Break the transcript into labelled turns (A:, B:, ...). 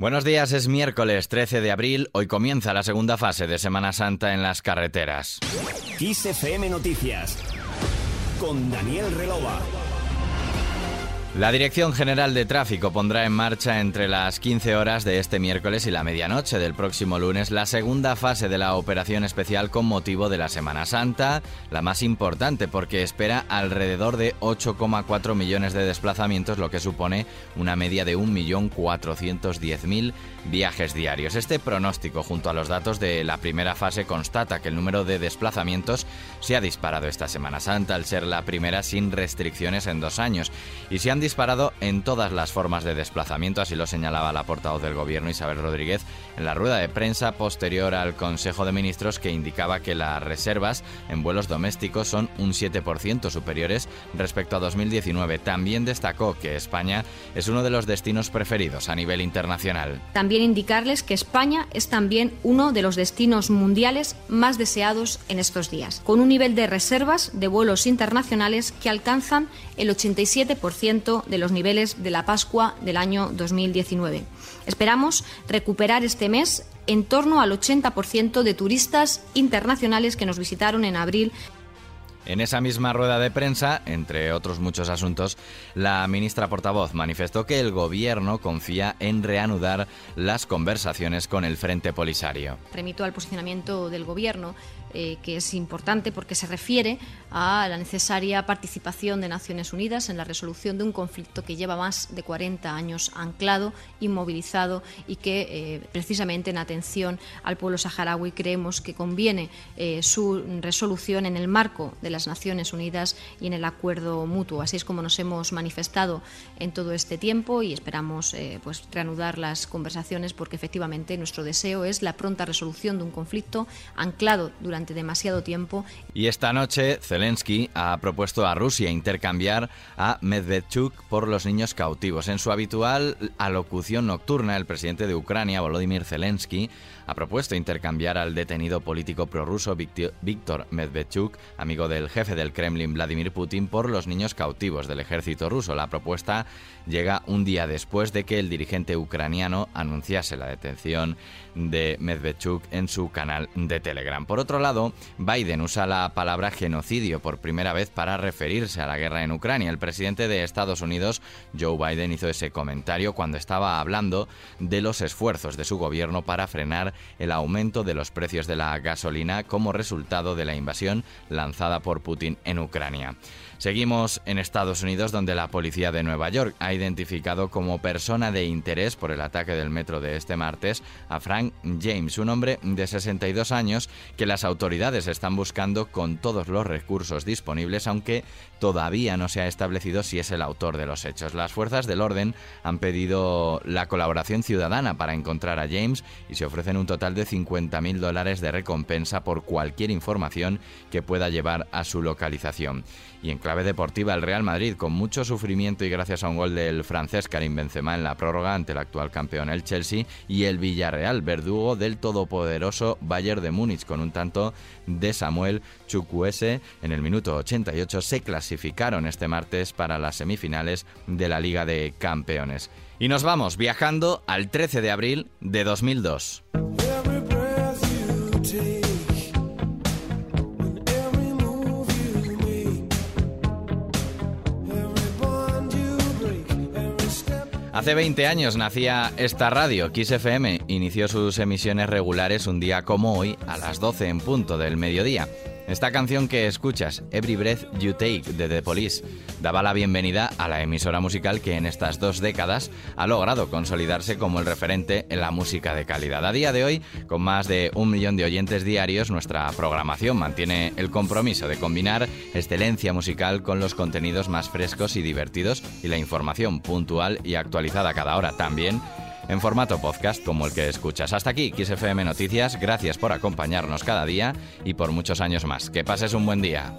A: Buenos días, es miércoles 13 de abril. Hoy comienza la segunda fase de Semana Santa en las carreteras.
B: Kiss FM Noticias con Daniel Relova.
A: La Dirección General de Tráfico pondrá en marcha entre las 15 horas de este miércoles y la medianoche del próximo lunes la segunda fase de la operación especial con motivo de la Semana Santa, la más importante porque espera alrededor de 8,4 millones de desplazamientos, lo que supone una media de 1.410.000 viajes diarios. Este pronóstico, junto a los datos de la primera fase, constata que el número de desplazamientos se ha disparado esta Semana Santa al ser la primera sin restricciones en dos años y se han disparado en todas las formas de desplazamiento, así lo señalaba la portavoz del Gobierno Isabel Rodríguez en la rueda de prensa posterior al Consejo de Ministros que indicaba que las reservas en vuelos domésticos son un 7% superiores respecto a 2019. También destacó que España es uno de los destinos preferidos a nivel internacional.
C: También indicarles que España es también uno de los destinos mundiales más deseados en estos días, con un nivel de reservas de vuelos internacionales que alcanzan el 87% de los niveles de la Pascua del año 2019. Esperamos recuperar este mes en torno al 80% de turistas internacionales que nos visitaron en abril
A: en esa misma rueda de prensa, entre otros muchos asuntos, la ministra portavoz manifestó que el gobierno confía en reanudar las conversaciones con el Frente Polisario.
C: Remito al posicionamiento del gobierno eh, que es importante porque se refiere a la necesaria participación de Naciones Unidas en la resolución de un conflicto que lleva más de 40 años anclado, inmovilizado y que eh, precisamente en atención al pueblo saharaui creemos que conviene eh, su resolución en el marco de las Naciones Unidas y en el acuerdo mutuo. Así es como nos hemos manifestado en todo este tiempo y esperamos pues reanudar las conversaciones porque efectivamente nuestro deseo es la pronta resolución de un conflicto anclado durante demasiado tiempo.
A: Y esta noche Zelensky ha propuesto a Rusia intercambiar a Medvedchuk por los niños cautivos. En su habitual alocución nocturna, el presidente de Ucrania, Volodymyr Zelensky, ha propuesto intercambiar al detenido político prorruso Víctor Medvedchuk, amigo del jefe del Kremlin Vladimir Putin, por los niños cautivos del ejército ruso. La propuesta llega un día después de que el dirigente ucraniano anunciase la detención de Medvedchuk en su canal de Telegram. Por otro lado, Biden usa la palabra genocidio por primera vez para referirse a la guerra en Ucrania. El presidente de Estados Unidos, Joe Biden, hizo ese comentario cuando estaba hablando de los esfuerzos de su gobierno para frenar el aumento de los precios de la gasolina como resultado de la invasión lanzada por Putin en Ucrania. Seguimos en Estados Unidos, donde la policía de Nueva York ha identificado como persona de interés por el ataque del metro de este martes a Frank James, un hombre de 62 años que las autoridades están buscando con todos los recursos disponibles, aunque todavía no se ha establecido si es el autor de los hechos. Las fuerzas del orden han pedido la colaboración ciudadana para encontrar a James y se ofrecen un total de 50.000 dólares de recompensa por cualquier información que pueda llevar a su localización. Y en clave deportiva, el Real Madrid, con mucho sufrimiento y gracias a un gol del francés Karim Benzema en la prórroga ante el actual campeón el Chelsea, y el Villarreal, verdugo del todopoderoso Bayern de Múnich, con un tanto de Samuel Chukwueze en el minuto 88, se clasificaron este martes para las semifinales de la Liga de Campeones. Y nos vamos viajando al 13 de abril de 2002. Hace 20 años nacía esta radio, Kiss FM. Inició sus emisiones regulares un día como hoy, a las 12 en punto del mediodía. Esta canción que escuchas, Every Breath You Take de The Police, daba la bienvenida a la emisora musical que en estas dos décadas ha logrado consolidarse como el referente en la música de calidad. A día de hoy, con más de un millón de oyentes diarios, nuestra programación mantiene el compromiso de combinar excelencia musical con los contenidos más frescos y divertidos y la información puntual y actualizada cada hora también en formato podcast como el que escuchas. Hasta aquí, XFM Noticias. Gracias por acompañarnos cada día y por muchos años más. Que pases un buen día.